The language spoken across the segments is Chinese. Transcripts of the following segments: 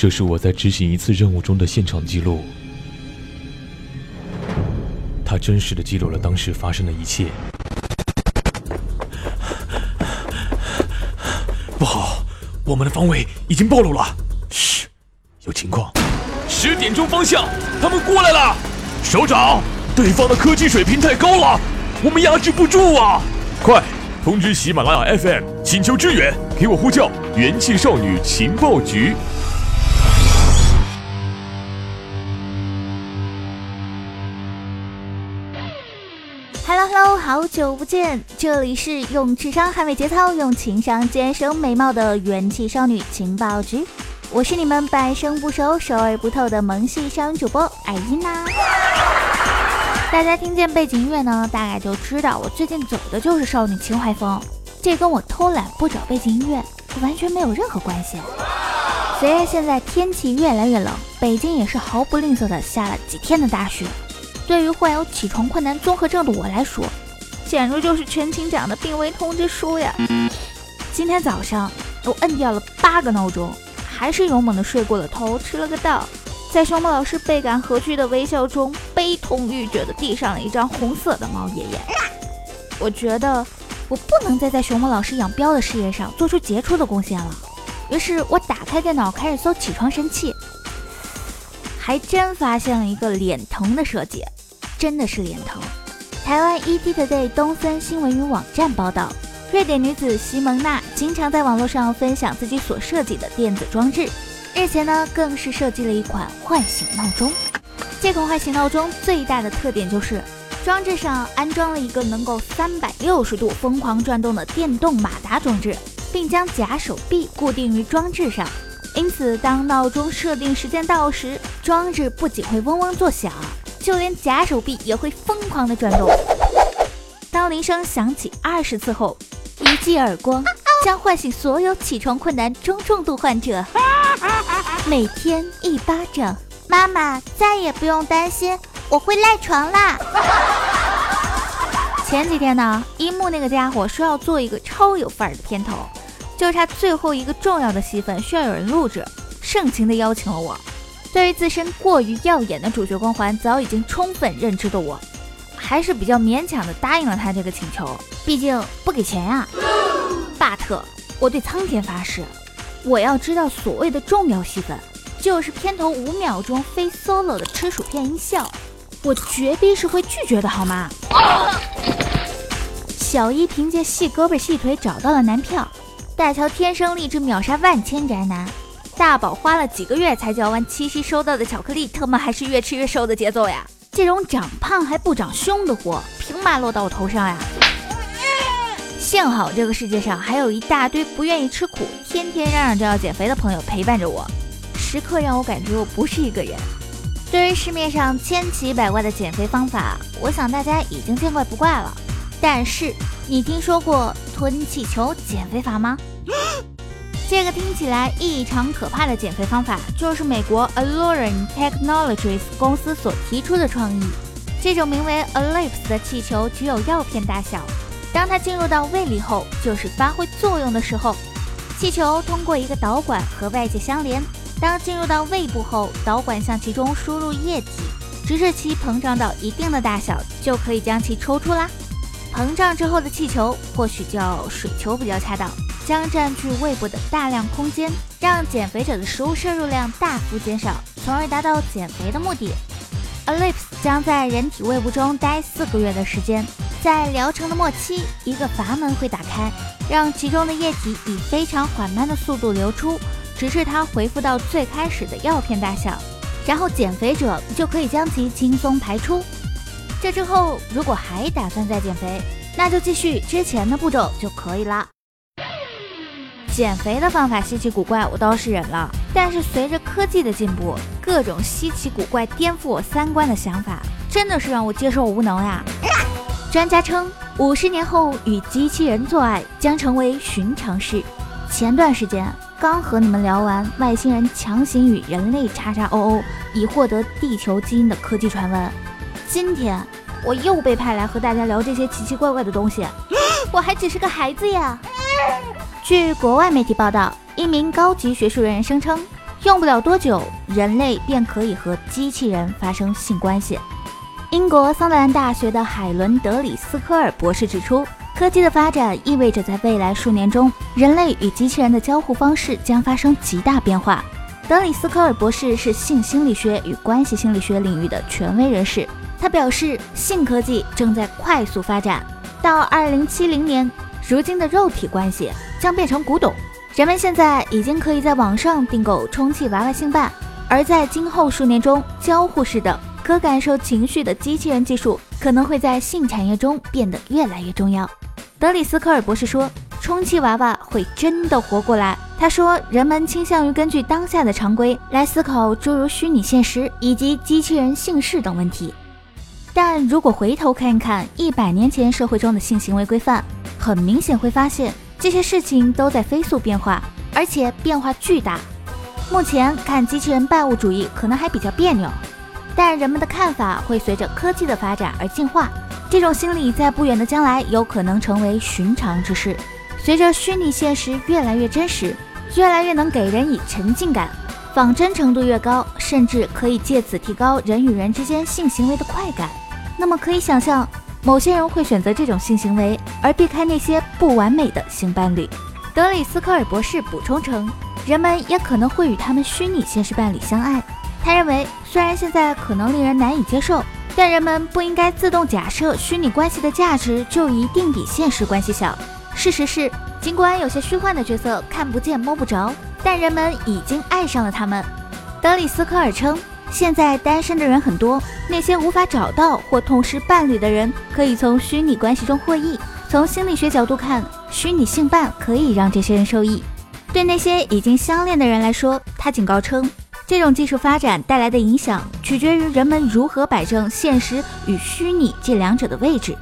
这是我在执行一次任务中的现场记录，它真实的记录了当时发生的一切。不好，我们的方位已经暴露了。嘘，有情况。十点钟方向，他们过来了。首长，对方的科技水平太高了，我们压制不住啊！快通知喜马拉雅 FM，请求支援，给我呼叫元气少女情报局。Hello 好久不见，这里是用智商捍卫节操，用情商坚守美貌的元气少女情报局。我是你们半生不熟、熟而不透的萌系少女主播艾音娜。大家听见背景音乐呢，大概就知道我最近走的就是少女情怀风。这跟我偷懒不找背景音乐完全没有任何关系。虽然现在天气越来越冷，北京也是毫不吝啬的下了几天的大雪。对于患有起床困难综合症的我来说，简直就是全勤奖的病危通知书呀！今天早上我摁掉了八个闹钟。还是勇猛的睡过了头，吃了个道，在熊猫老师倍感和煦的微笑中，悲痛欲绝的递上了一张红色的猫爷爷。我觉得我不能再在熊猫老师养膘的事业上做出杰出的贡献了。于是我打开电脑，开始搜起床神器，还真发现了一个脸疼的设计，真的是脸疼。台湾 ETtoday 东森新闻云网站报道。瑞典女子西蒙娜经常在网络上分享自己所设计的电子装置，日前呢，更是设计了一款唤醒闹钟。这款唤醒闹钟最大的特点就是，装置上安装了一个能够三百六十度疯狂转动的电动马达装置，并将假手臂固定于装置上。因此，当闹钟设定时间到时，装置不仅会嗡嗡作响，就连假手臂也会疯狂的转动。当铃声响起二十次后。一记耳光将唤醒所有起床困难中重度患者。每天一巴掌，妈妈再也不用担心我会赖床啦。前几天呢，一木那个家伙说要做一个超有范儿的片头，就差最后一个重要的戏份需要有人录制，盛情的邀请了我。对于自身过于耀眼的主角光环早已经充分认知的我。还是比较勉强的答应了他这个请求，毕竟不给钱呀。巴特，我对苍天发誓，我要知道所谓的重要戏份，就是片头五秒钟非 solo 的吃薯片音效，我绝逼是会拒绝的，好吗？小一凭借细胳膊细腿找到了男票，大乔天生丽质秒杀万千宅男，大宝花了几个月才嚼完七夕收到的巧克力，特么还是越吃越瘦的节奏呀！这种长胖还不长胸的活，凭嘛落到我头上呀？幸好这个世界上还有一大堆不愿意吃苦、天天嚷嚷着要减肥的朋友陪伴着我，时刻让我感觉我不是一个人。对于市面上千奇百怪的减肥方法，我想大家已经见怪不怪了。但是，你听说过吞气球减肥法吗？这个听起来异常可怕的减肥方法，就是美国 Alluring Technologies 公司所提出的创意。这种名为 Ellipse 的气球只有药片大小，当它进入到胃里后，就是发挥作用的时候。气球通过一个导管和外界相连，当进入到胃部后，导管向其中输入液体，直至其膨胀到一定的大小，就可以将其抽出啦。膨胀之后的气球，或许叫水球比较恰当。将占据胃部的大量空间，让减肥者的食物摄入量大幅减少，从而达到减肥的目的。Ellipse 将在人体胃部中待四个月的时间，在疗程的末期，一个阀门会打开，让其中的液体以非常缓慢的速度流出，直至它恢复到最开始的药片大小，然后减肥者就可以将其轻松排出。这之后，如果还打算再减肥，那就继续之前的步骤就可以了。减肥的方法稀奇古怪，我倒是忍了。但是随着科技的进步，各种稀奇古怪、颠覆我三观的想法，真的是让我接受无能呀。专家称，五十年后与机器人做爱将成为寻常事。前段时间刚和你们聊完外星人强行与人类叉叉 O O 以获得地球基因的科技传闻，今天我又被派来和大家聊这些奇奇怪怪的东西。我还只是个孩子呀。据国外媒体报道，一名高级学术人员声称，用不了多久，人类便可以和机器人发生性关系。英国桑德兰大学的海伦·德里斯科尔博士指出，科技的发展意味着在未来数年中，人类与机器人的交互方式将发生极大变化。德里斯科尔博士是性心理学与关系心理学领域的权威人士，他表示，性科技正在快速发展，到2070年，如今的肉体关系将变成古董。人们现在已经可以在网上订购充气娃娃性伴，而在今后数年中，交互式的。可感受情绪的机器人技术可能会在性产业中变得越来越重要。德里斯科尔博士说：“充气娃娃会真的活过来。”他说：“人们倾向于根据当下的常规来思考诸如虚拟现实以及机器人性事等问题。但如果回头看一看一百年前社会中的性行为规范，很明显会发现这些事情都在飞速变化，而且变化巨大。目前看机器人拜物主义可能还比较别扭。”但人们的看法会随着科技的发展而进化，这种心理在不远的将来有可能成为寻常之事。随着虚拟现实越来越真实，越来越能给人以沉浸感，仿真程度越高，甚至可以借此提高人与人之间性行为的快感。那么可以想象，某些人会选择这种性行为，而避开那些不完美的性伴侣。德里斯科尔博士补充称，人们也可能会与他们虚拟现实伴侣相爱。他认为，虽然现在可能令人难以接受，但人们不应该自动假设虚拟关系的价值就一定比现实关系小。事实是，尽管有些虚幻的角色看不见摸不着，但人们已经爱上了他们。德里斯科尔称，现在单身的人很多，那些无法找到或痛失伴侣的人可以从虚拟关系中获益。从心理学角度看，虚拟性伴可以让这些人受益。对那些已经相恋的人来说，他警告称。这种技术发展带来的影响，取决于人们如何摆正现实与虚拟这两者的位置。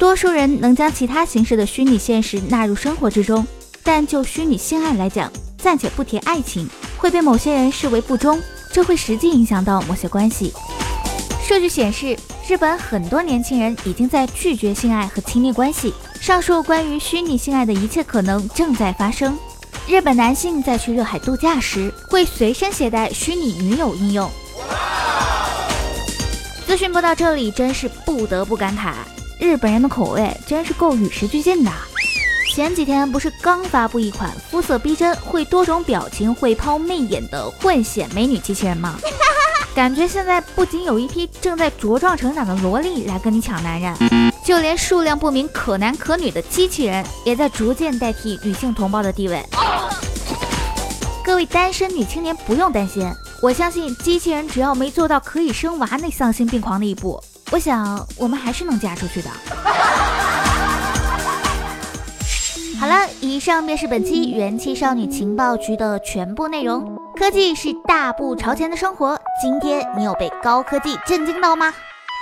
多数人能将其他形式的虚拟现实纳入生活之中，但就虚拟性爱来讲，暂且不提爱情，会被某些人视为不忠，这会实际影响到某些关系。数据显示，日本很多年轻人已经在拒绝性爱和亲密关系。上述关于虚拟性爱的一切可能正在发生。日本男性在去热海度假时会随身携带虚拟女友应用。资讯播到这里，真是不得不感慨，日本人的口味真是够与时俱进的。前几天不是刚发布一款肤色逼真、会多种表情、会抛媚眼的混血美女机器人吗？感觉现在不仅有一批正在茁壮成长的萝莉来跟你抢男人，就连数量不明可男可女的机器人也在逐渐代替女性同胞的地位。各位单身女青年不用担心，我相信机器人只要没做到可以生娃那丧心病狂的一步，我想我们还是能嫁出去的。好了，以上便是本期元气少女情报局的全部内容。科技是大步朝前的生活，今天你有被高科技震惊到吗？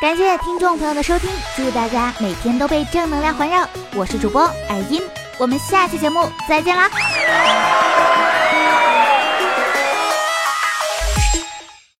感谢听众朋友的收听，祝大家每天都被正能量环绕。我是主播艾音，我们下期节目再见啦！